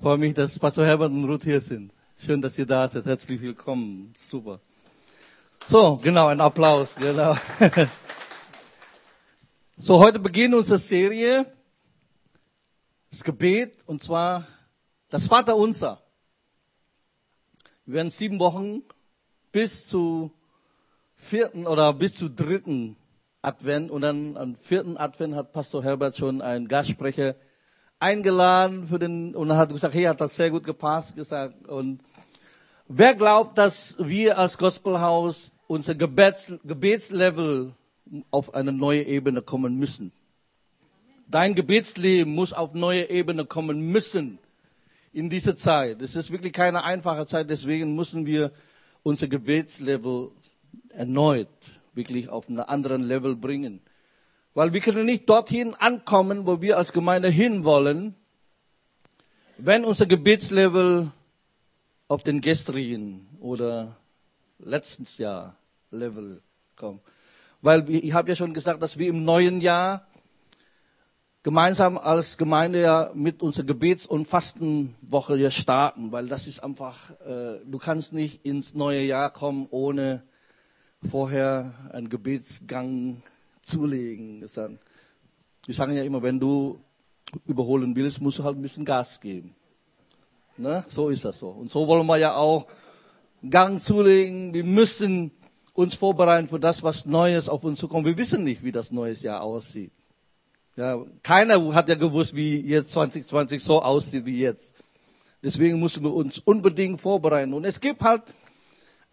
freue mich, dass Pastor Herbert und Ruth hier sind. Schön, dass ihr da seid. Herzlich willkommen. Super. So, genau, ein Applaus. Genau. So, heute beginnt unsere Serie, das Gebet, und zwar das Vaterunser. Wir werden sieben Wochen bis zu vierten oder bis zu dritten Advent und dann am vierten Advent hat Pastor Herbert schon einen Gastsprecher eingeladen für den und hat gesagt, hey, hat das sehr gut gepasst gesagt und wer glaubt, dass wir als Gospelhaus unser Gebets, Gebetslevel auf eine neue Ebene kommen müssen? Dein Gebetsleben muss auf neue Ebene kommen müssen in dieser Zeit. Es ist wirklich keine einfache Zeit, deswegen müssen wir unser Gebetslevel erneut wirklich auf einen anderen Level bringen. Weil wir können nicht dorthin ankommen, wo wir als Gemeinde hinwollen, wenn unser Gebetslevel auf den gestrigen oder letztes Jahr Level kommt. Weil ich habe ja schon gesagt, dass wir im neuen Jahr gemeinsam als Gemeinde ja mit unserer Gebets- und Fastenwoche ja starten, weil das ist einfach, äh, du kannst nicht ins neue Jahr kommen, ohne vorher einen Gebetsgang zulegen. Wir sagen ja immer, wenn du überholen willst, musst du halt ein bisschen Gas geben. Ne? So ist das so. Und so wollen wir ja auch Gang zulegen. Wir müssen uns vorbereiten für das, was Neues auf uns zukommt. Wir wissen nicht, wie das neue Jahr aussieht. Ja, keiner hat ja gewusst, wie jetzt 2020 so aussieht wie jetzt. Deswegen müssen wir uns unbedingt vorbereiten. Und es gibt halt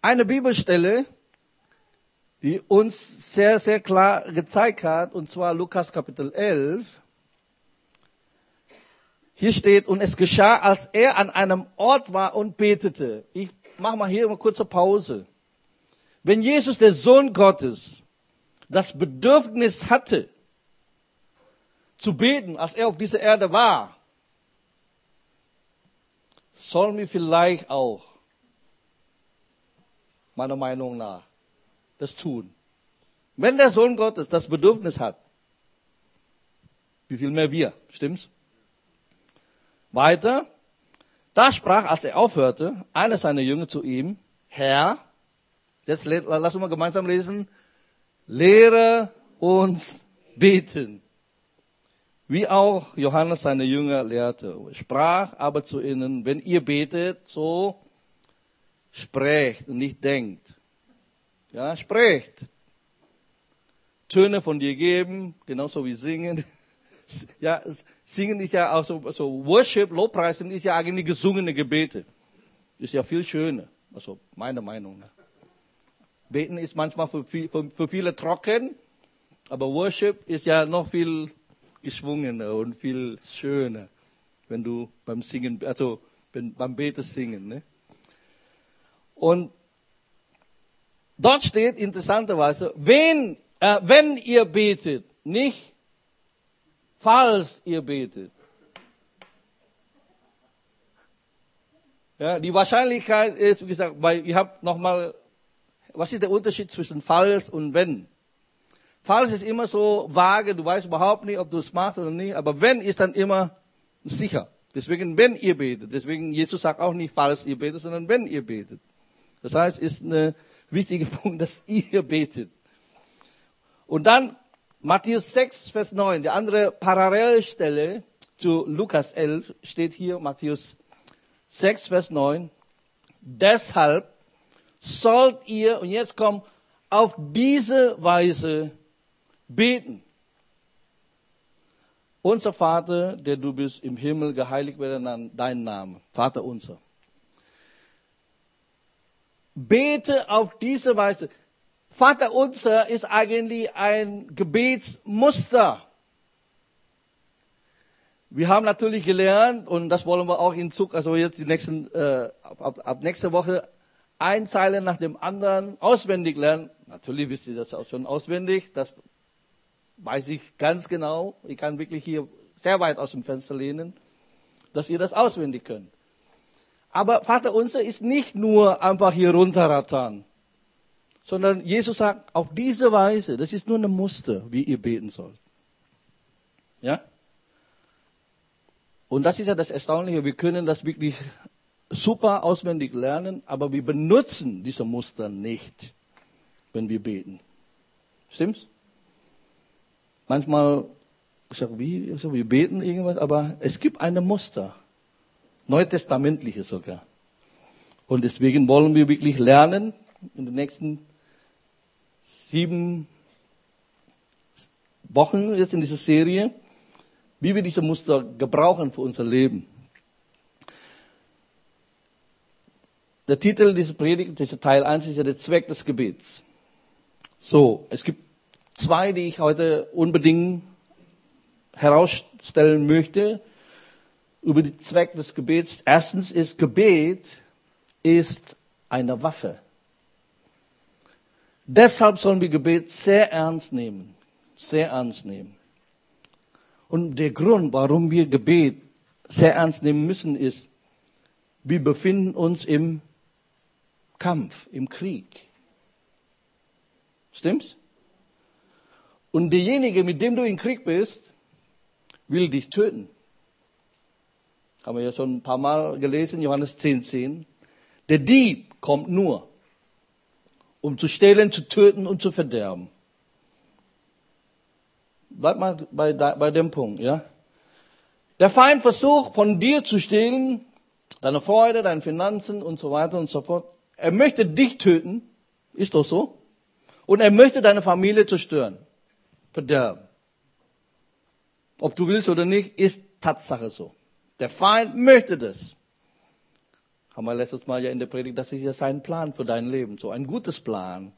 eine Bibelstelle, die uns sehr, sehr klar gezeigt hat, und zwar Lukas Kapitel 11. Hier steht, und es geschah, als er an einem Ort war und betete. Ich mache mal hier eine kurze Pause. Wenn Jesus, der Sohn Gottes, das Bedürfnis hatte, zu beten, als er auf dieser Erde war, sollen wir vielleicht auch, meiner Meinung nach, das tun. Wenn der Sohn Gottes das Bedürfnis hat, wie viel mehr wir, stimmt's? Weiter. Da sprach, als er aufhörte, einer seiner Jünger zu ihm, Herr, jetzt lass uns mal gemeinsam lesen, lehre uns beten. Wie auch Johannes seine Jünger lehrte, sprach aber zu ihnen, wenn ihr betet, so sprecht und nicht denkt. Ja, sprecht. Töne von dir geben, genauso wie singen. Ja, singen ist ja auch so, so Worship, Lobpreisen ist ja eigentlich gesungene Gebete. Ist ja viel schöner. Also, meiner Meinung nach. Beten ist manchmal für, für, für viele trocken, aber Worship ist ja noch viel geschwungener und viel schöner, wenn du beim Singen, also beim Beten singen. Ne? Und Dort steht interessanterweise, wenn, äh, wenn ihr betet, nicht falls ihr betet. Ja, die Wahrscheinlichkeit ist, wie gesagt, weil ihr habt nochmal, was ist der Unterschied zwischen falls und wenn? Falls ist immer so vage, du weißt überhaupt nicht, ob du es machst oder nicht, aber wenn ist dann immer sicher. Deswegen, wenn ihr betet. Deswegen, Jesus sagt auch nicht, falls ihr betet, sondern wenn ihr betet. Das heißt, ist eine wichtige Punkt, dass ihr betet. Und dann Matthäus 6, Vers 9, die andere Parallelstelle zu Lukas 11 steht hier, Matthäus 6, Vers 9. Deshalb sollt ihr, und jetzt kommt, auf diese Weise beten. Unser Vater, der du bist im Himmel, geheiligt werde dein Name. Vater unser bete auf diese Weise. Vater unser ist eigentlich ein Gebetsmuster. Wir haben natürlich gelernt, und das wollen wir auch in Zug, also jetzt die nächsten, äh, ab, ab nächste Woche, ein Zeilen nach dem anderen auswendig lernen. Natürlich wisst ihr das auch schon auswendig, das weiß ich ganz genau. Ich kann wirklich hier sehr weit aus dem Fenster lehnen, dass ihr das auswendig könnt. Aber Vater unser ist nicht nur einfach hier runterrattern, sondern Jesus sagt, auf diese Weise, das ist nur ein Muster, wie ihr beten sollt. Ja? Und das ist ja das Erstaunliche, wir können das wirklich super auswendig lernen, aber wir benutzen diese Muster nicht, wenn wir beten. Stimmt's? Manchmal, ich sage, wie, ich sag, wir beten irgendwas, aber es gibt eine Muster. Neutestamentliche sogar. Und deswegen wollen wir wirklich lernen, in den nächsten sieben Wochen jetzt in dieser Serie, wie wir diese Muster gebrauchen für unser Leben. Der Titel dieser Predigt, dieser Teil 1 ist ja der Zweck des Gebets. So, es gibt zwei, die ich heute unbedingt herausstellen möchte über den Zweck des Gebets. Erstens ist Gebet ist eine Waffe. Deshalb sollen wir Gebet sehr ernst nehmen, sehr ernst nehmen. Und der Grund, warum wir Gebet sehr ernst nehmen müssen, ist, wir befinden uns im Kampf, im Krieg. Stimmt's? Und derjenige, mit dem du im Krieg bist, will dich töten. Haben wir ja schon ein paar Mal gelesen, Johannes 10, 10. Der Dieb kommt nur, um zu stehlen, zu töten und zu verderben. Bleib mal bei, bei dem Punkt, ja. Der Feind versucht von dir zu stehlen, deine Freude, deine Finanzen und so weiter und so fort. Er möchte dich töten, ist doch so. Und er möchte deine Familie zerstören, verderben. Ob du willst oder nicht, ist Tatsache so. Der Feind möchte das. Haben wir letztes Mal ja in der Predigt, das ist ja sein Plan für dein Leben. So ein gutes Plan,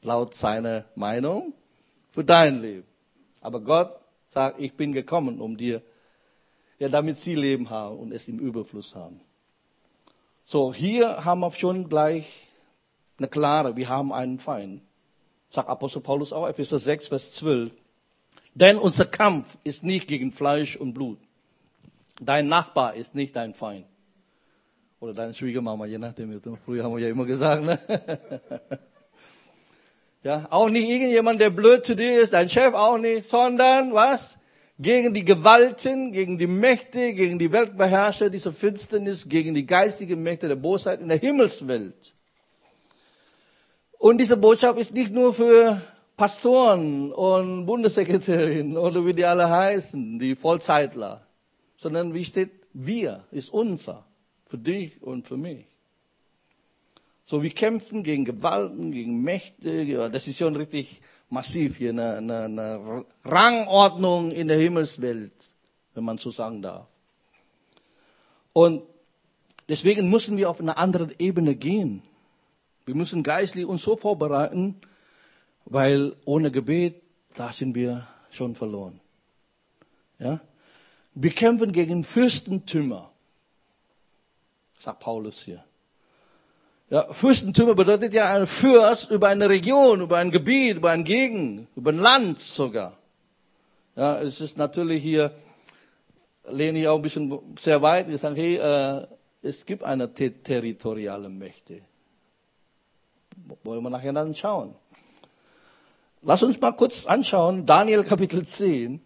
laut seiner Meinung, für dein Leben. Aber Gott sagt, ich bin gekommen, um dir, ja, damit sie Leben haben und es im Überfluss haben. So, hier haben wir schon gleich eine klare, wir haben einen Feind. Sagt Apostel Paulus auch, Epheser 6, Vers 12. Denn unser Kampf ist nicht gegen Fleisch und Blut. Dein Nachbar ist nicht dein Feind. Oder deine Schwiegermama, je nachdem. Früher haben wir ja immer gesagt, ne? Ja, auch nicht irgendjemand, der blöd zu dir ist, dein Chef auch nicht, sondern was? Gegen die Gewalten, gegen die Mächte, gegen die Weltbeherrscher dieser Finsternis, gegen die geistigen Mächte der Bosheit in der Himmelswelt. Und diese Botschaft ist nicht nur für Pastoren und Bundessekretärinnen oder wie die alle heißen, die Vollzeitler, sondern wie steht, wir ist unser, für dich und für mich. So, wir kämpfen gegen Gewalten, gegen Mächte. Das ist schon richtig massiv hier, eine, eine, eine Rangordnung in der Himmelswelt, wenn man so sagen darf. Und deswegen müssen wir auf eine andere Ebene gehen. Wir müssen geistlich uns so vorbereiten, weil ohne Gebet, da sind wir schon verloren. Ja? Wir kämpfen gegen Fürstentümer, sagt Paulus hier. Ja, Fürstentümer bedeutet ja ein Fürst über eine Region, über ein Gebiet, über ein Gegend, über ein Land sogar. Ja, es ist natürlich hier, lehne ich auch ein bisschen sehr weit, wir sagen, hey, äh, es gibt eine te territoriale Mächte. Wollen wir nachher dann schauen. Lass uns mal kurz anschauen, Daniel Kapitel 10,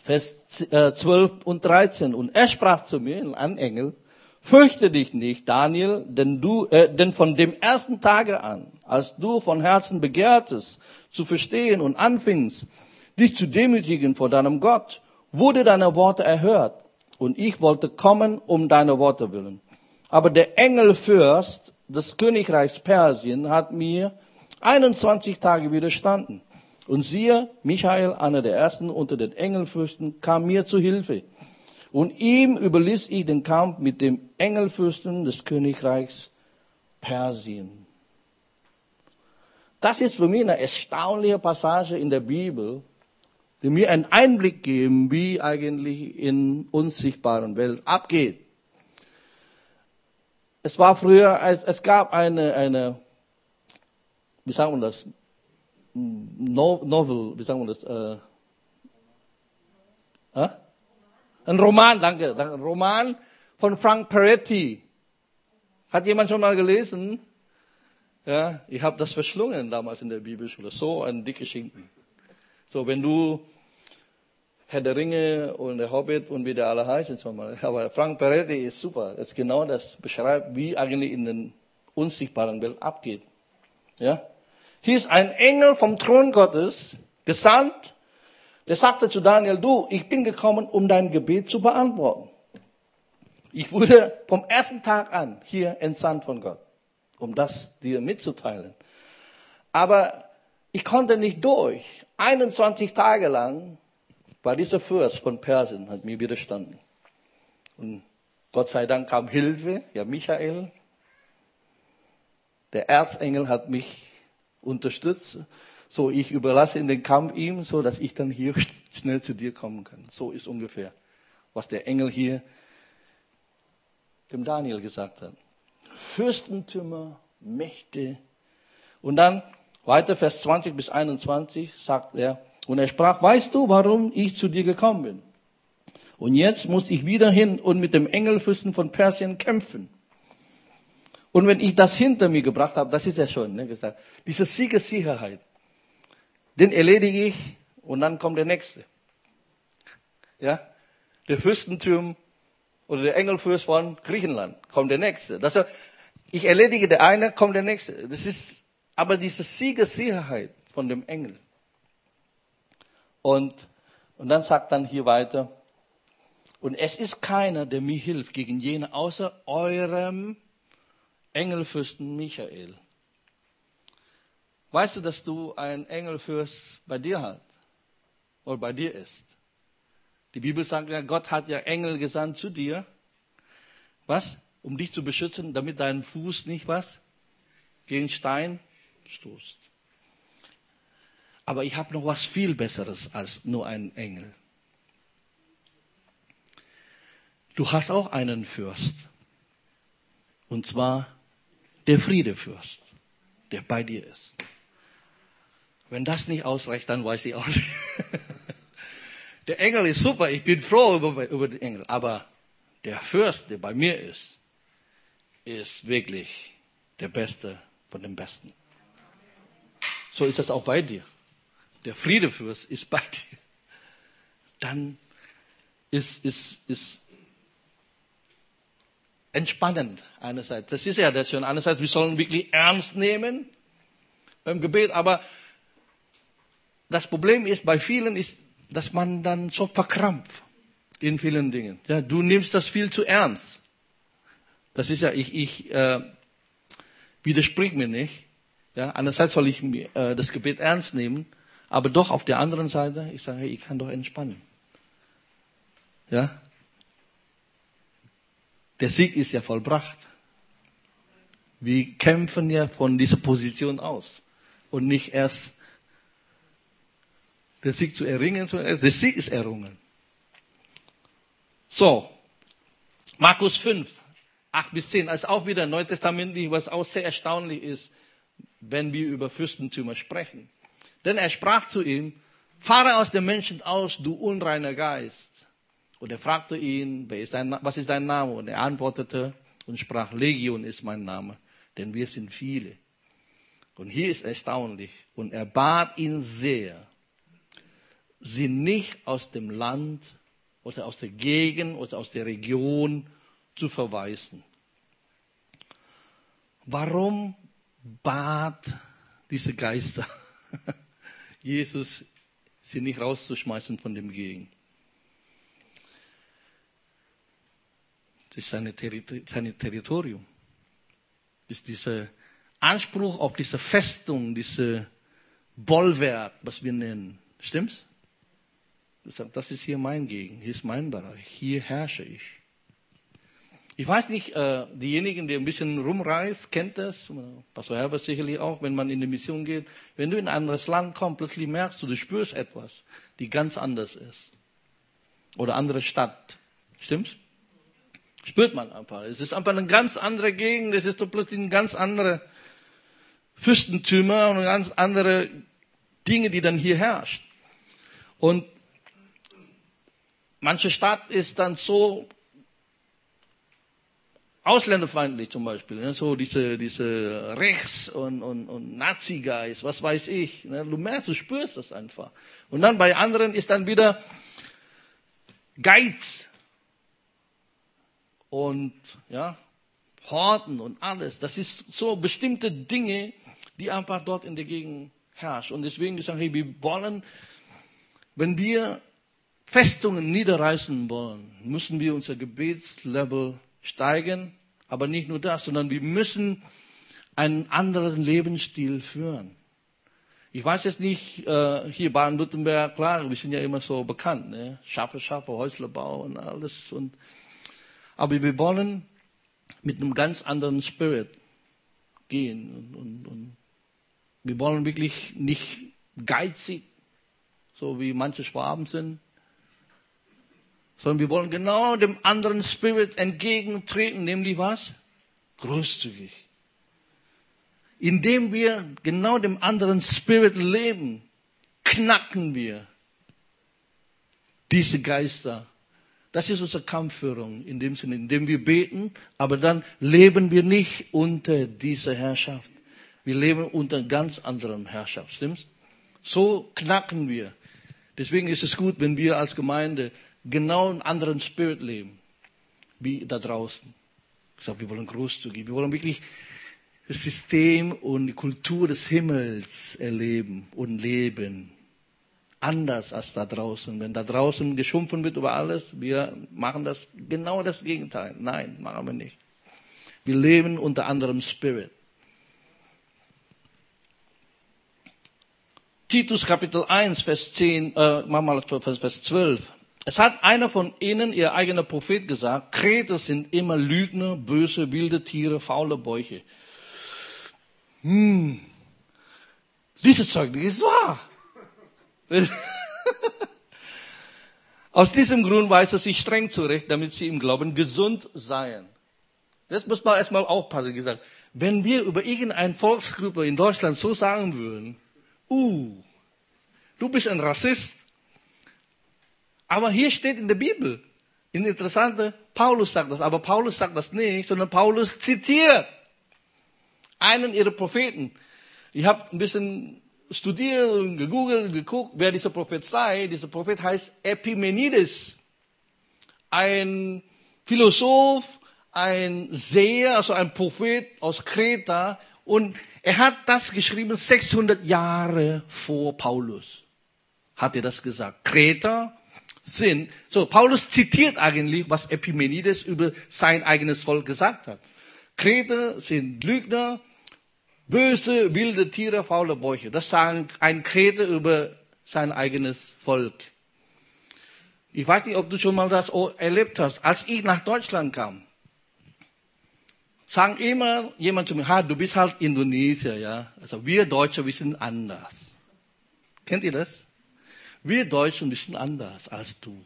Vers 12 äh, und 13. Und er sprach zu mir, ein Engel, Fürchte dich nicht, Daniel, denn du, äh, denn von dem ersten Tage an, als du von Herzen begehrtest, zu verstehen und anfingst, dich zu demütigen vor deinem Gott, wurde deine Worte erhört. Und ich wollte kommen um deine Worte willen. Aber der Engelfürst des Königreichs Persien hat mir 21 Tage widerstanden. Und siehe, Michael, einer der ersten unter den Engelfürsten, kam mir zu Hilfe und ihm überließ ich den Kampf mit dem Engelfürsten des Königreichs Persien. Das ist für mich eine erstaunliche Passage in der Bibel, die mir einen Einblick geben, wie eigentlich in unsichtbaren Welt abgeht. Es war früher, es gab eine, eine, wie sagen wir das, Novel, wie sagen wir das, äh, äh? Ein Roman, danke, ein Roman von Frank Peretti. Hat jemand schon mal gelesen? Ja, ich habe das verschlungen damals in der Bibelschule. So ein dicke Schinken. So, wenn du Herr der Ringe und der Hobbit und wie der alle heißen. Aber Frank Peretti ist super. Das ist genau das beschreibt, wie eigentlich in der unsichtbaren Welt abgeht. Ja? Hier ist ein Engel vom Thron Gottes, gesandt, der sagte zu Daniel, du, ich bin gekommen, um dein Gebet zu beantworten. Ich wurde vom ersten Tag an hier entsandt von Gott, um das dir mitzuteilen. Aber ich konnte nicht durch. 21 Tage lang war dieser Fürst von Persien, hat mir widerstanden. Und Gott sei Dank kam Hilfe, ja Michael. Der Erzengel hat mich unterstützt. So, ich überlasse in den Kampf ihm, so dass ich dann hier schnell zu dir kommen kann. So ist ungefähr, was der Engel hier dem Daniel gesagt hat. Fürstentümer, Mächte. Und dann weiter Vers 20 bis 21 sagt er, und er sprach, weißt du, warum ich zu dir gekommen bin? Und jetzt muss ich wieder hin und mit dem Engelfürsten von Persien kämpfen. Und wenn ich das hinter mir gebracht habe, das ist ja schon, ne, gesagt, diese Siegessicherheit, den erledige ich und dann kommt der nächste. Ja, der Fürstentum oder der Engelfürst von Griechenland kommt der nächste. Das heißt, ich erledige der eine, kommt der nächste. Das ist aber diese Siegessicherheit von dem Engel. Und, und dann sagt dann hier weiter, und es ist keiner, der mir hilft gegen jene, außer eurem Engelfürsten Michael. Weißt du, dass du einen Engelfürst bei dir hast? Oder bei dir ist? Die Bibel sagt ja, Gott hat ja Engel gesandt zu dir. Was? Um dich zu beschützen, damit dein Fuß nicht was? Gegen Stein stoßt. Aber ich habe noch was viel Besseres als nur einen Engel. Du hast auch einen Fürst. Und zwar der Friedefürst, der bei dir ist. Wenn das nicht ausreicht, dann weiß ich auch nicht. Der Engel ist super, ich bin froh über, über den Engel. Aber der Fürst, der bei mir ist, ist wirklich der Beste von den Besten. So ist das auch bei dir. Der Friedefürst ist bei dir. Dann ist, ist, ist entspannend einerseits. Das ist ja das schon. Einerseits, wir sollen wirklich ernst nehmen beim Gebet, aber das Problem ist, bei vielen ist, dass man dann so verkrampft in vielen Dingen. Ja, du nimmst das viel zu ernst. Das ist ja, ich, ich äh, widersprich mir nicht. Ja, einerseits soll ich äh, das Gebet ernst nehmen, aber doch auf der anderen Seite, ich sage, ich kann doch entspannen. Ja, der Sieg ist ja vollbracht. Wir kämpfen ja von dieser Position aus und nicht erst der Sieg zu erringen, sondern der Sieg ist errungen. So, Markus 5, 8 bis 10, als auch wieder neutestamentlich, was auch sehr erstaunlich ist, wenn wir über Fürstentümer sprechen. Denn er sprach zu ihm, fahre aus den Menschen aus, du unreiner Geist. Und er fragte ihn, ist dein, was ist dein Name? Und er antwortete und sprach, Legion ist mein Name, denn wir sind viele. Und hier ist erstaunlich. Und er bat ihn sehr, sie nicht aus dem Land oder aus der Gegend oder aus der Region zu verweisen. Warum bat diese Geister Jesus, sie nicht rauszuschmeißen von dem Gegend? Ist sein Territorium. Ist dieser Anspruch auf diese Festung, diese Bollwerk, was wir nennen. Stimmt's? Du sagst, das ist hier mein Gegend, hier ist mein Bereich, hier herrsche ich. Ich weiß nicht, äh, diejenigen, die ein bisschen rumreist, kennt das, Pastor Herbert sicherlich auch, wenn man in die Mission geht. Wenn du in ein anderes Land kommst, plötzlich merkst du, du spürst etwas, die ganz anders ist. Oder andere Stadt. Stimmt's? Spürt man einfach. Es ist einfach eine ganz andere Gegend, es ist plötzlich ein ganz andere Fürstentümer und ganz andere Dinge, die dann hier herrscht. Und manche Stadt ist dann so ausländerfeindlich zum Beispiel, ne? so diese, diese Rechts- und, und, und Nazi-Geist, was weiß ich. Ne? Du merkst, du spürst das einfach. Und dann bei anderen ist dann wieder Geiz und ja, Horten und alles. Das ist so bestimmte Dinge, die einfach dort in der Gegend herrschen. Und deswegen gesagt, hey, wir wollen, wenn wir Festungen niederreißen wollen, müssen wir unser Gebetslevel steigen. Aber nicht nur das, sondern wir müssen einen anderen Lebensstil führen. Ich weiß jetzt nicht, äh, hier Baden-Württemberg, klar, wir sind ja immer so bekannt, ne? Schafe, Schafe, Häuslerbau und alles. Und, aber wir wollen mit einem ganz anderen Spirit gehen. Und, und, und wir wollen wirklich nicht geizig, so wie manche Schwaben sind, sondern wir wollen genau dem anderen Spirit entgegentreten, nämlich was? Großzügig indem wir genau dem anderen Spirit leben, knacken wir diese Geister. Das ist unsere Kampfführung in dem Sinne, indem wir beten, aber dann leben wir nicht unter dieser Herrschaft. Wir leben unter ganz anderem Herrschaft, stimmt's? So knacken wir. Deswegen ist es gut, wenn wir als Gemeinde genau einen anderen Spirit leben, wie da draußen. Ich sage, wir wollen großzügig, wir wollen wirklich das System und die Kultur des Himmels erleben und leben. Anders als da draußen. Wenn da draußen geschumpfen wird über alles, wir machen das genau das Gegenteil. Nein, machen wir nicht. Wir leben unter anderem Spirit. Titus Kapitel 1, Vers 10, äh, mal Vers 12. Es hat einer von ihnen, ihr eigener Prophet, gesagt, Kreter sind immer Lügner, böse, wilde Tiere, faule Bäuche hm, dieses Zeugnis ist wahr. Aus diesem Grund weist er sich streng zurecht, damit sie im Glauben gesund seien. Das muss man erstmal aufpassen gesagt. Wenn wir über irgendeine Volksgruppe in Deutschland so sagen würden, uh, du bist ein Rassist. Aber hier steht in der Bibel, in interessante, Paulus sagt das, aber Paulus sagt das nicht, sondern Paulus zitiert einen ihrer Propheten. Ich habe ein bisschen studiert gegoogelt geguckt, wer dieser Prophet sei. Dieser Prophet heißt Epimenides. Ein Philosoph, ein Seher, also ein Prophet aus Kreta. Und er hat das geschrieben 600 Jahre vor Paulus. Hat er das gesagt. Kreta sind, so Paulus zitiert eigentlich, was Epimenides über sein eigenes Volk gesagt hat. Kreter sind Lügner, Böse, wilde Tiere, faule Bäuche. Das sagt ein Krete über sein eigenes Volk. Ich weiß nicht, ob du schon mal das erlebt hast. Als ich nach Deutschland kam, sagen immer jemand zu mir, ha, du bist halt Indonesier, ja. Also wir Deutsche, wir sind anders. Kennt ihr das? Wir Deutschen, wir sind anders als du.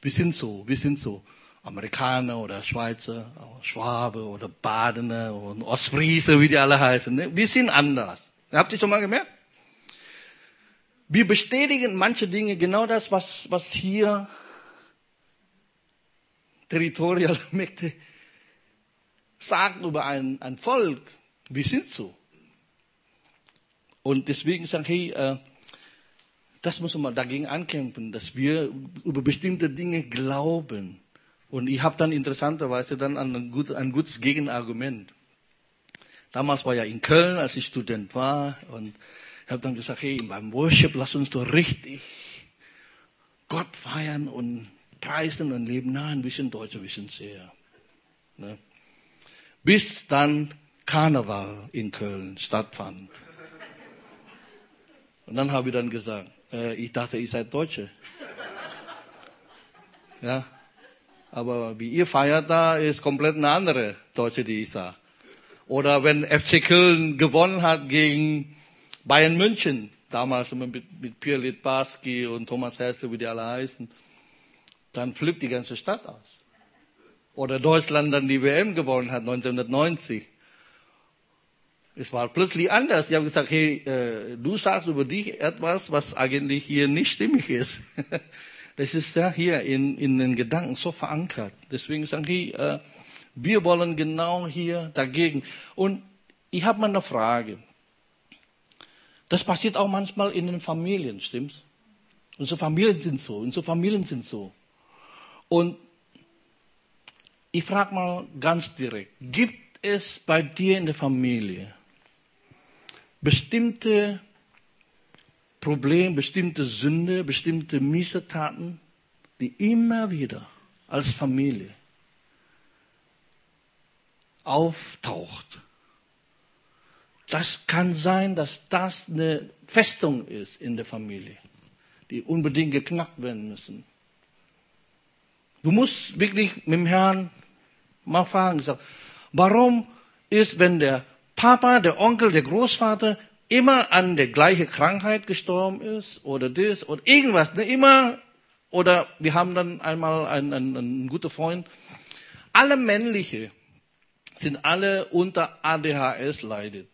Wir sind so, wir sind so. Amerikaner oder Schweizer, Schwabe oder Badener und Ostfriese, wie die alle heißen. Ne? Wir sind anders. Habt ihr schon mal gemerkt? Wir bestätigen manche Dinge, genau das, was, was hier territorial Mächte sagen über ein, ein Volk. Wir sind so. Und deswegen sage ich, äh, das muss man dagegen ankämpfen, dass wir über bestimmte Dinge glauben. Und ich habe dann interessanterweise dann ein, gut, ein gutes Gegenargument. Damals war ja in Köln, als ich Student war, und ich habe dann gesagt, hey, beim Worship lass uns doch richtig Gott feiern und preisen und leben. Na, ein bisschen Deutsche, ein bisschen sehr. Ne? Bis dann Karneval in Köln stattfand. Und dann habe ich dann gesagt, äh, ich dachte, ihr seid Deutsche. Ja, aber wie ihr feiert da, ist komplett eine andere Deutsche, die ich sah. Oder wenn FC Köln gewonnen hat gegen Bayern München, damals mit, mit Pierre Litbarski und Thomas Hessler, wie die alle heißen, dann flippt die ganze Stadt aus. Oder Deutschland dann die WM gewonnen hat, 1990. Es war plötzlich anders. Die haben gesagt, hey, äh, du sagst über dich etwas, was eigentlich hier nicht stimmig ist. Das ist ja hier in, in den Gedanken so verankert. Deswegen sagen die, äh, wir wollen genau hier dagegen. Und ich habe mal eine Frage. Das passiert auch manchmal in den Familien, stimmt's? Unsere Familien sind so, unsere Familien sind so. Und ich frage mal ganz direkt, gibt es bei dir in der Familie bestimmte Probleme, bestimmte Sünde, bestimmte Missetaten, die immer wieder als Familie auftaucht? Das kann sein, dass das eine Festung ist in der Familie, die unbedingt geknackt werden müssen. Du musst wirklich mit dem Herrn mal fragen, warum ist, wenn der Papa, der Onkel, der Großvater immer an der gleichen Krankheit gestorben ist oder das oder irgendwas, ne, immer oder wir haben dann einmal einen, einen, einen guten Freund, alle männliche sind alle unter ADHS leidet.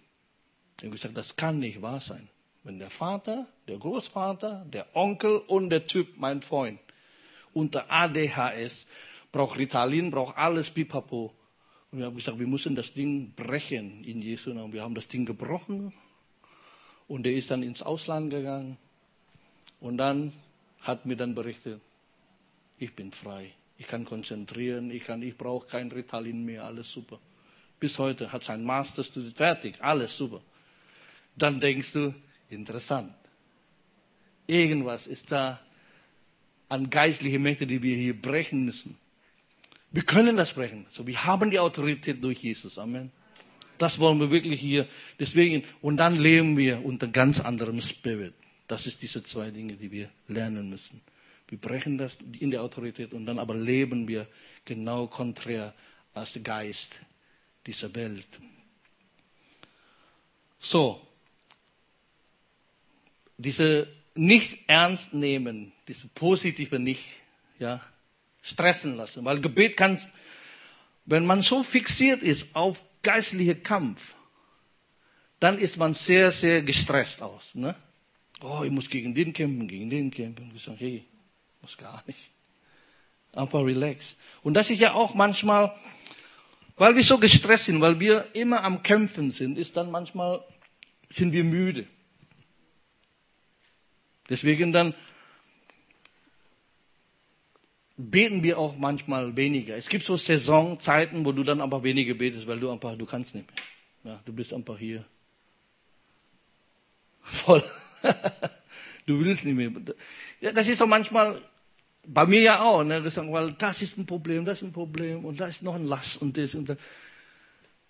Ich habe gesagt, das kann nicht wahr sein. Wenn der Vater, der Großvater, der Onkel und der Typ, mein Freund, unter ADHS, braucht Ritalin, braucht alles pipapo. Und wir haben gesagt, wir müssen das Ding brechen in Jesu Namen. Wir haben das Ding gebrochen und er ist dann ins Ausland gegangen. Und dann hat mir dann berichtet, ich bin frei, ich kann konzentrieren, ich, ich brauche kein Ritalin mehr, alles super. Bis heute hat sein Master studiert, fertig, alles super. Dann denkst du, interessant. Irgendwas ist da an geistliche Mächte, die wir hier brechen müssen. Wir können das brechen. So, wir haben die Autorität durch Jesus. Amen. Das wollen wir wirklich hier. Deswegen, und dann leben wir unter ganz anderem Spirit. Das ist diese zwei Dinge, die wir lernen müssen. Wir brechen das in der Autorität und dann aber leben wir genau konträr als Geist dieser Welt. So, diese nicht ernst nehmen, diese positive nicht, ja, stressen lassen. Weil Gebet kann, wenn man so fixiert ist auf geistliche Kampf, dann ist man sehr, sehr gestresst aus. Ne? Oh, ich muss gegen den kämpfen, gegen den kämpfen. Ich sage, hey, muss gar nicht. Einfach relax. Und das ist ja auch manchmal, weil wir so gestresst sind, weil wir immer am Kämpfen sind, ist dann manchmal, sind wir müde. Deswegen dann beten wir auch manchmal weniger. Es gibt so Saisonzeiten, wo du dann einfach weniger betest, weil du einfach, du kannst nicht mehr. Ja, du bist einfach hier voll. du willst nicht mehr. Ja, das ist doch manchmal bei mir ja auch, ne, gesagt, weil das ist ein Problem, das ist ein Problem und da ist noch ein Last und das und das.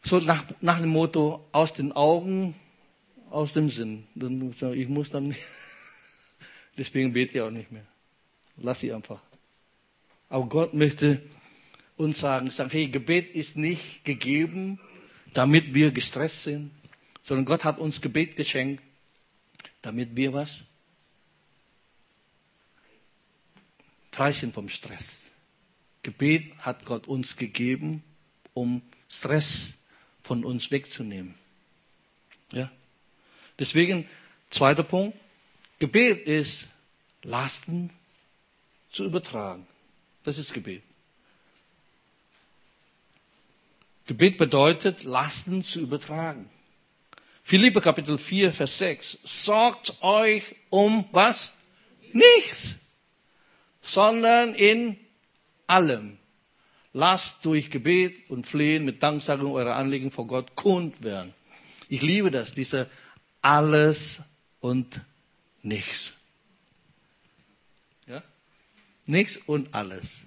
So nach, nach dem Motto, aus den Augen, aus dem Sinn. Dann, ich muss dann. Deswegen bete ich auch nicht mehr. Lass sie einfach. Aber Gott möchte uns sagen, sagen, hey, Gebet ist nicht gegeben, damit wir gestresst sind, sondern Gott hat uns Gebet geschenkt, damit wir was? Frei sind vom Stress. Gebet hat Gott uns gegeben, um Stress von uns wegzunehmen. Ja? Deswegen, zweiter Punkt, Gebet ist, Lasten zu übertragen. Das ist Gebet. Gebet bedeutet, Lasten zu übertragen. Philippe Kapitel 4, Vers 6. Sorgt euch um was? Nichts. Sondern in allem. Lasst durch Gebet und Flehen mit Danksagung eure Anliegen vor Gott kund werden. Ich liebe das, diese alles und nichts. Nichts und alles.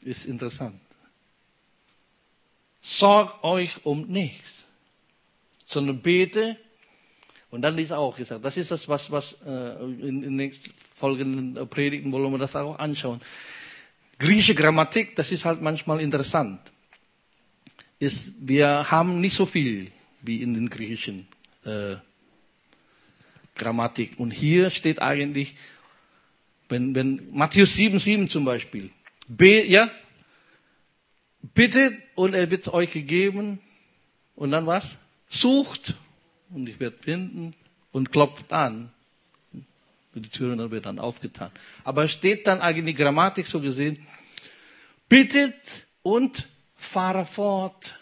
Ist interessant. Sorgt euch um nichts, sondern bete. Und dann ist auch gesagt, das ist das, was, was äh, in den nächsten folgenden Predigten wollen wir das auch anschauen. Griechische Grammatik, das ist halt manchmal interessant. Ist, wir haben nicht so viel wie in den griechischen äh, Grammatik. Und hier steht eigentlich, wenn, wenn Matthäus 7, 7 zum Beispiel, be, ja, bittet und er wird euch gegeben und dann was? Sucht und ich werde finden und klopft an. Die Türen wird dann aufgetan. Aber es steht dann eigentlich Grammatik so gesehen, bittet und fahre fort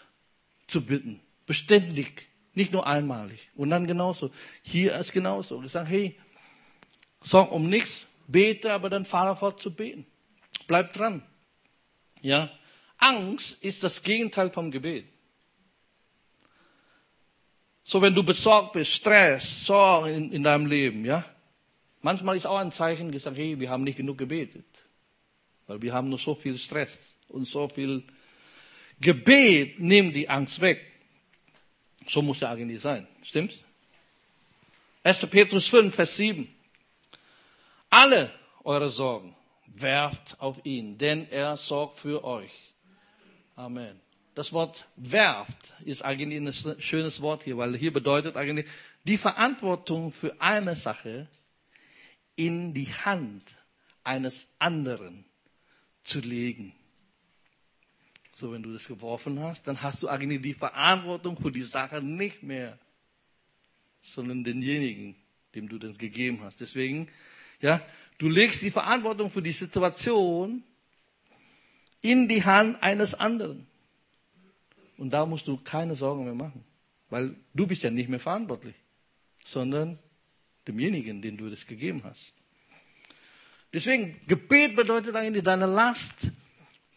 zu bitten. Beständig. Nicht nur einmalig. Und dann genauso. Hier ist genauso. Ich sage, hey, sorg um nichts, bete, aber dann fahre fort zu beten. Bleib dran. Ja, Angst ist das Gegenteil vom Gebet. So, wenn du besorgt bist, Stress, Sorgen in, in deinem Leben, ja, manchmal ist auch ein Zeichen gesagt, hey, wir haben nicht genug gebetet, weil wir haben nur so viel Stress und so viel Gebet nimmt die Angst weg. So muss ja eigentlich sein, stimmt's? 1. Petrus 5, Vers 7. Alle eure Sorgen werft auf ihn, denn er sorgt für euch. Amen. Das Wort werft ist eigentlich ein schönes Wort hier, weil hier bedeutet eigentlich die Verantwortung für eine Sache in die Hand eines anderen zu legen. So, wenn du das geworfen hast, dann hast du eigentlich die Verantwortung für die Sache nicht mehr, sondern denjenigen, dem du das gegeben hast. Deswegen, ja, du legst die Verantwortung für die Situation in die Hand eines anderen. Und da musst du keine Sorgen mehr machen, weil du bist ja nicht mehr verantwortlich, sondern demjenigen, den du das gegeben hast. Deswegen, Gebet bedeutet eigentlich, deine Last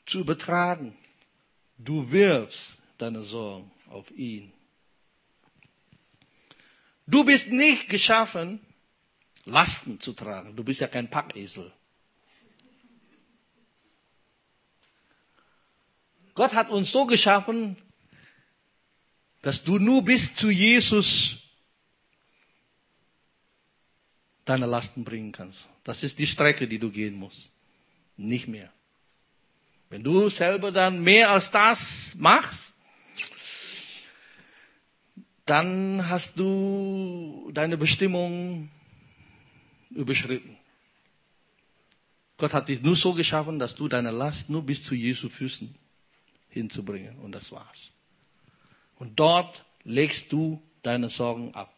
zu übertragen. Du wirfst deine Sorgen auf ihn. Du bist nicht geschaffen, Lasten zu tragen. Du bist ja kein Packesel. Gott hat uns so geschaffen, dass du nur bis zu Jesus deine Lasten bringen kannst. Das ist die Strecke, die du gehen musst. Nicht mehr. Wenn du selber dann mehr als das machst, dann hast du deine Bestimmung überschritten. Gott hat dich nur so geschaffen, dass du deine Last nur bis zu Jesu Füßen hinzubringen. Und das war's. Und dort legst du deine Sorgen ab.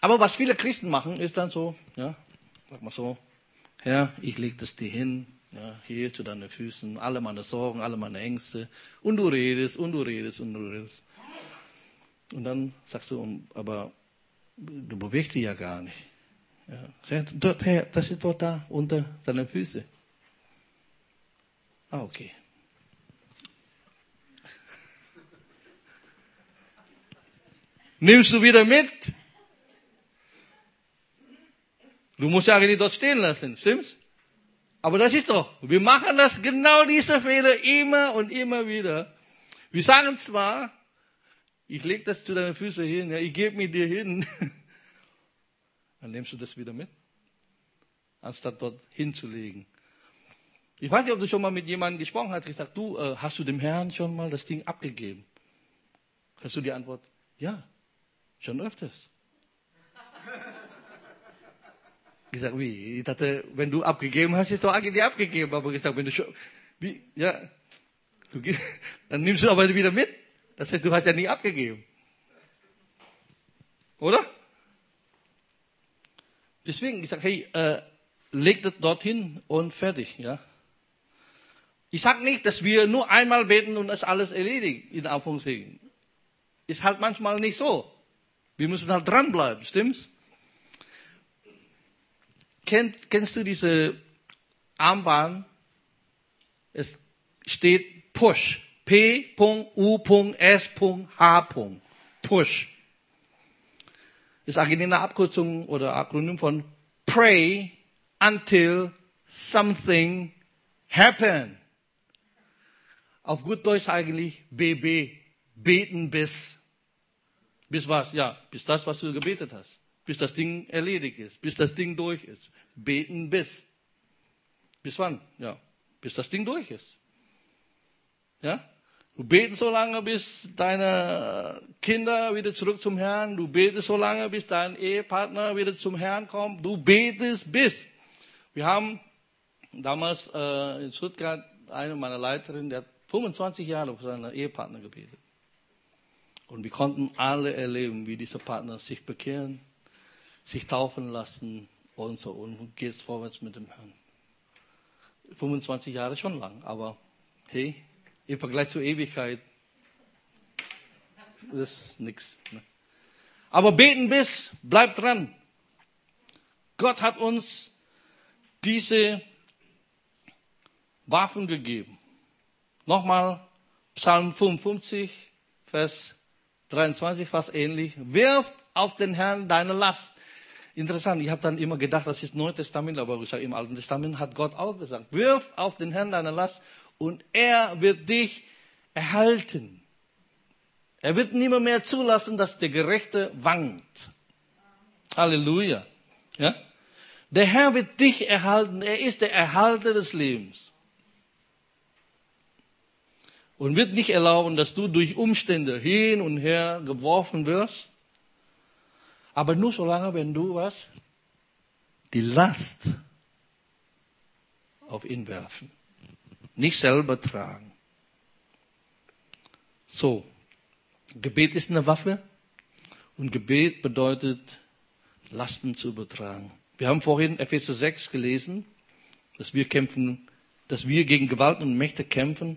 Aber was viele Christen machen, ist dann so, ja, sag mal so, Herr, ich leg das dir hin, ja, hier zu deinen Füßen, alle meine Sorgen, alle meine Ängste, und du redest, und du redest, und du redest. Und dann sagst du, aber du bewegst dich ja gar nicht. Ja. Dort, Herr, das ist dort da, unter deinen Füßen. Ah, okay. nimmst du wieder mit. Du musst ja eigentlich dort stehen lassen, stimmt's? Aber das ist doch, wir machen das genau diese Fehler immer und immer wieder. Wir sagen zwar, ich leg das zu deinen Füßen hin, ja, ich gebe mir dir hin. Dann nimmst du das wieder mit, anstatt dort hinzulegen. Ich weiß nicht, ob du schon mal mit jemandem gesprochen hast, gesagt, du, äh, hast du dem Herrn schon mal das Ding abgegeben? Hast du die Antwort? Ja. Schon öfters. Ich sage, wie? Ich dachte, wenn du abgegeben hast, ist doch eigentlich abgegeben. Aber ich sage, wenn du schon, wie, ja, du, dann nimmst du aber wieder mit. Das heißt, du hast ja nie abgegeben. Oder? Deswegen, ich sage, hey, äh, leg das dorthin und fertig, ja. Ich sage nicht, dass wir nur einmal beten und das alles erledigt, in Anführungszeichen. Ist halt manchmal nicht so. Wir müssen halt dranbleiben, stimmt's? Kennt, kennst du diese Armbahn? Es steht Push. P.U.S.H. Push. Ist eigentlich eine Abkürzung oder Akronym von Pray until something happen. Auf gut Deutsch eigentlich BB. Beten bis bis was? Ja, bis das, was du gebetet hast. Bis das Ding erledigt ist. Bis das Ding durch ist. Beten bis. Bis wann? Ja, bis das Ding durch ist. Ja? Du betest so lange, bis deine Kinder wieder zurück zum Herrn. Du betest so lange, bis dein Ehepartner wieder zum Herrn kommt. Du betest bis. Wir haben damals äh, in Stuttgart eine meiner Leiterinnen, der hat 25 Jahre für seinen Ehepartner gebetet. Und wir konnten alle erleben, wie diese Partner sich bekehren, sich taufen lassen und so und geht vorwärts mit dem Herrn. 25 Jahre schon lang, aber hey, im Vergleich zur Ewigkeit ist nichts. Ne? Aber beten bis, bleibt dran. Gott hat uns diese, Waffen gegeben. Nochmal Psalm 55, Vers 23, fast ähnlich. Wirft auf den Herrn deine Last. Interessant, ich habe dann immer gedacht, das ist Neues Testament, aber ich sage, im Alten Testament hat Gott auch gesagt, wirf auf den Herrn deine Last und er wird dich erhalten. Er wird niemand mehr zulassen, dass der Gerechte wankt. Halleluja. Ja? Der Herr wird dich erhalten. Er ist der Erhalter des Lebens. Und wird nicht erlauben, dass du durch Umstände hin und her geworfen wirst. Aber nur solange, wenn du was? Die Last auf ihn werfen. Nicht selber tragen. So. Gebet ist eine Waffe. Und Gebet bedeutet, Lasten zu übertragen. Wir haben vorhin Epheser 6 gelesen, dass wir kämpfen, dass wir gegen Gewalt und Mächte kämpfen.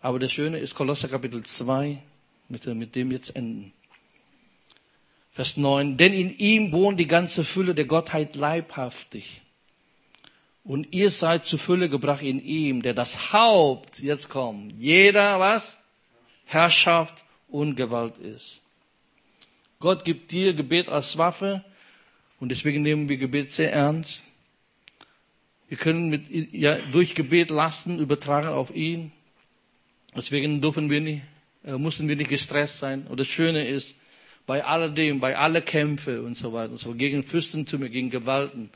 Aber das Schöne ist Kolosser Kapitel 2, mit, mit dem jetzt enden. Vers 9. Denn in ihm wohnt die ganze Fülle der Gottheit leibhaftig. Und ihr seid zu Fülle gebracht in ihm, der das Haupt, jetzt kommt, jeder was? Herrschaft und Gewalt ist. Gott gibt dir Gebet als Waffe und deswegen nehmen wir Gebet sehr ernst. Wir können mit, ja, durch Gebet Lasten übertragen auf ihn. Deswegen dürfen wir nicht, äh, müssen wir nicht gestresst sein. Und das Schöne ist, bei alledem, bei alle Kämpfe und so weiter und so, gegen Fürstentümer, gegen Gewalten,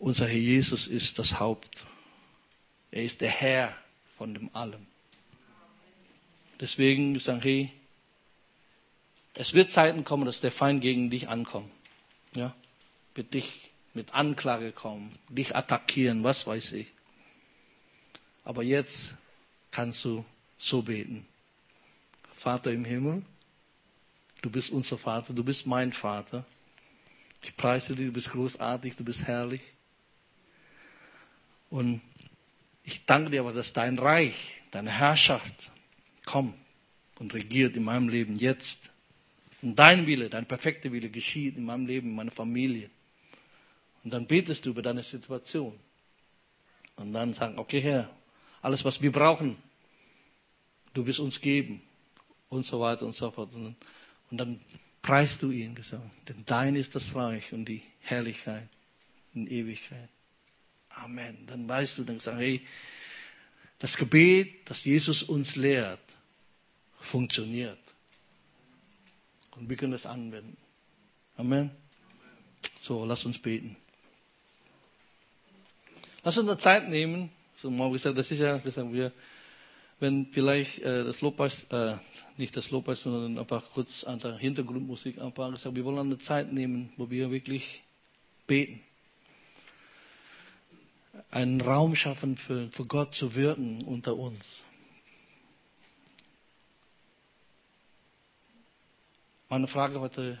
unser Herr Jesus ist das Haupt. Er ist der Herr von dem allem. Deswegen sagen, hey, es wird Zeiten kommen, dass der Feind gegen dich ankommt. Ja, wird dich mit Anklage kommen, dich attackieren, was weiß ich. Aber jetzt kannst du so beten. Vater im Himmel, Du bist unser Vater, du bist mein Vater. Ich preise dich, du bist großartig, du bist herrlich. Und ich danke dir aber, dass dein Reich, deine Herrschaft kommt und regiert in meinem Leben jetzt. Und dein Wille, dein perfekter Wille geschieht in meinem Leben, in meiner Familie. Und dann betest du über deine Situation. Und dann sagen, okay Herr, alles was wir brauchen, du wirst uns geben. Und so weiter und so fort. Und dann preist du ihn, gesagt, denn dein ist das Reich und die Herrlichkeit in Ewigkeit. Amen. Dann weißt du, dann sagst hey, das Gebet, das Jesus uns lehrt, funktioniert. Und wir können es anwenden. Amen. So, lass uns beten. Lass uns eine Zeit nehmen. So, mal gesagt, das ist ja, gesagt, wir, wenn vielleicht äh, das Lobpreis, äh, nicht das Lobpreis, sondern einfach kurz an der Hintergrundmusik gesagt, wir wollen eine Zeit nehmen, wo wir wirklich beten. Einen Raum schaffen für, für Gott zu wirken unter uns. Meine Frage heute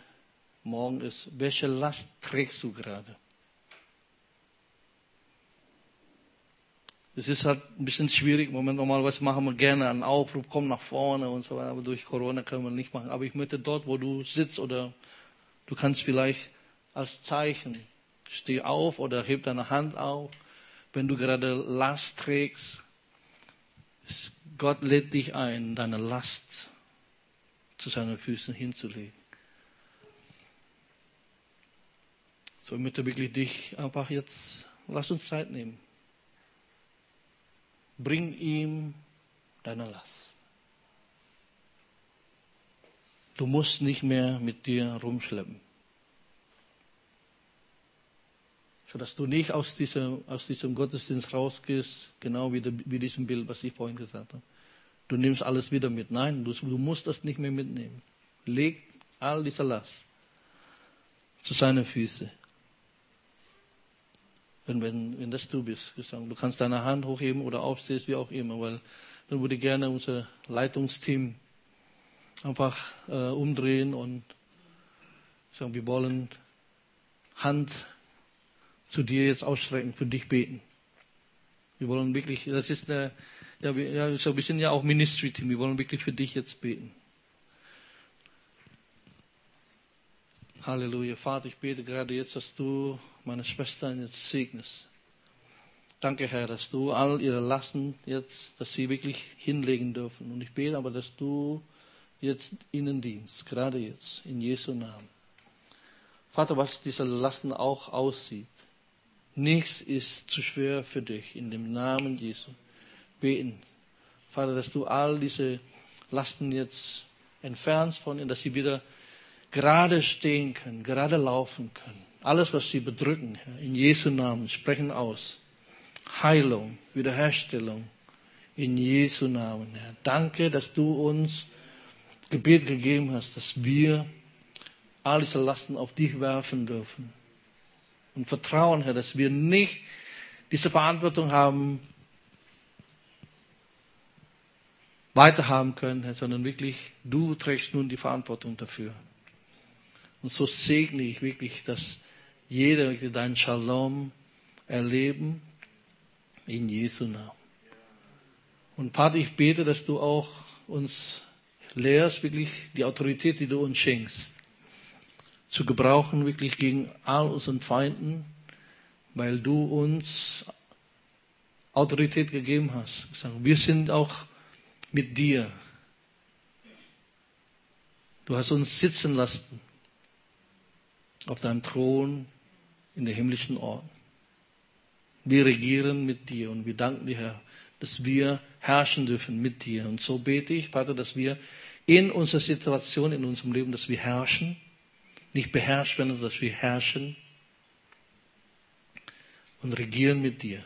Morgen ist, welche Last trägst du gerade? Es ist halt ein bisschen schwierig. Moment normalerweise machen wir gerne einen Aufruf, komm nach vorne und so weiter. Aber durch Corona können wir nicht machen. Aber ich möchte dort, wo du sitzt oder du kannst vielleicht als Zeichen, steh auf oder heb deine Hand auf. Wenn du gerade Last trägst, Gott lädt dich ein, deine Last zu seinen Füßen hinzulegen. So, ich möchte wirklich dich einfach jetzt, lass uns Zeit nehmen bring ihm deine Last. Du musst nicht mehr mit dir rumschleppen. Sodass du nicht aus diesem, aus diesem Gottesdienst rausgehst, genau wie, de, wie diesem Bild, was ich vorhin gesagt habe. Du nimmst alles wieder mit. Nein, du, du musst das nicht mehr mitnehmen. Leg all diese Last zu seinen Füßen wenn, wenn, wenn das du bist. Du kannst deine Hand hochheben oder aufstehst, wie auch immer, weil dann würde ich gerne unser Leitungsteam einfach äh, umdrehen und sagen, wir wollen Hand zu dir jetzt ausstrecken, für dich beten. Wir wollen wirklich, das ist eine, ja, wir, so ein bisschen ja auch Ministry-Team, wir wollen wirklich für dich jetzt beten. Halleluja. Vater, ich bete gerade jetzt, dass du meine Schwestern jetzt segnest. Danke, Herr, dass du all ihre Lasten jetzt, dass sie wirklich hinlegen dürfen. Und ich bete aber, dass du jetzt ihnen dienst, gerade jetzt, in Jesu Namen. Vater, was diese Lasten auch aussieht. Nichts ist zu schwer für dich, in dem Namen Jesu. Beten. Vater, dass du all diese Lasten jetzt entfernst von ihnen, dass sie wieder gerade stehen können, gerade laufen können. Alles, was sie bedrücken, Herr, in Jesu Namen, sprechen aus. Heilung, Wiederherstellung, in Jesu Namen, Herr. Danke, dass du uns Gebet gegeben hast, dass wir all diese Lasten auf dich werfen dürfen. Und vertrauen, Herr, dass wir nicht diese Verantwortung haben, weiter haben können, Herr, sondern wirklich, du trägst nun die Verantwortung dafür. Und so segne ich wirklich, dass jeder deinen Shalom erleben in Jesu Namen. Und Vater, ich bete, dass du auch uns lehrst, wirklich die Autorität, die du uns schenkst, zu gebrauchen, wirklich gegen all unseren Feinden, weil du uns Autorität gegeben hast. Wir sind auch mit dir. Du hast uns sitzen lassen auf deinem Thron in der himmlischen Ort. Wir regieren mit dir und wir danken dir, Herr, dass wir herrschen dürfen mit dir. Und so bete ich, Vater, dass wir in unserer Situation, in unserem Leben, dass wir herrschen, nicht beherrscht werden, sondern dass wir herrschen und regieren mit dir.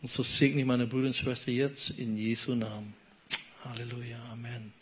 Und so segne ich meine Brüder und Schwestern jetzt in Jesu Namen. Halleluja. Amen.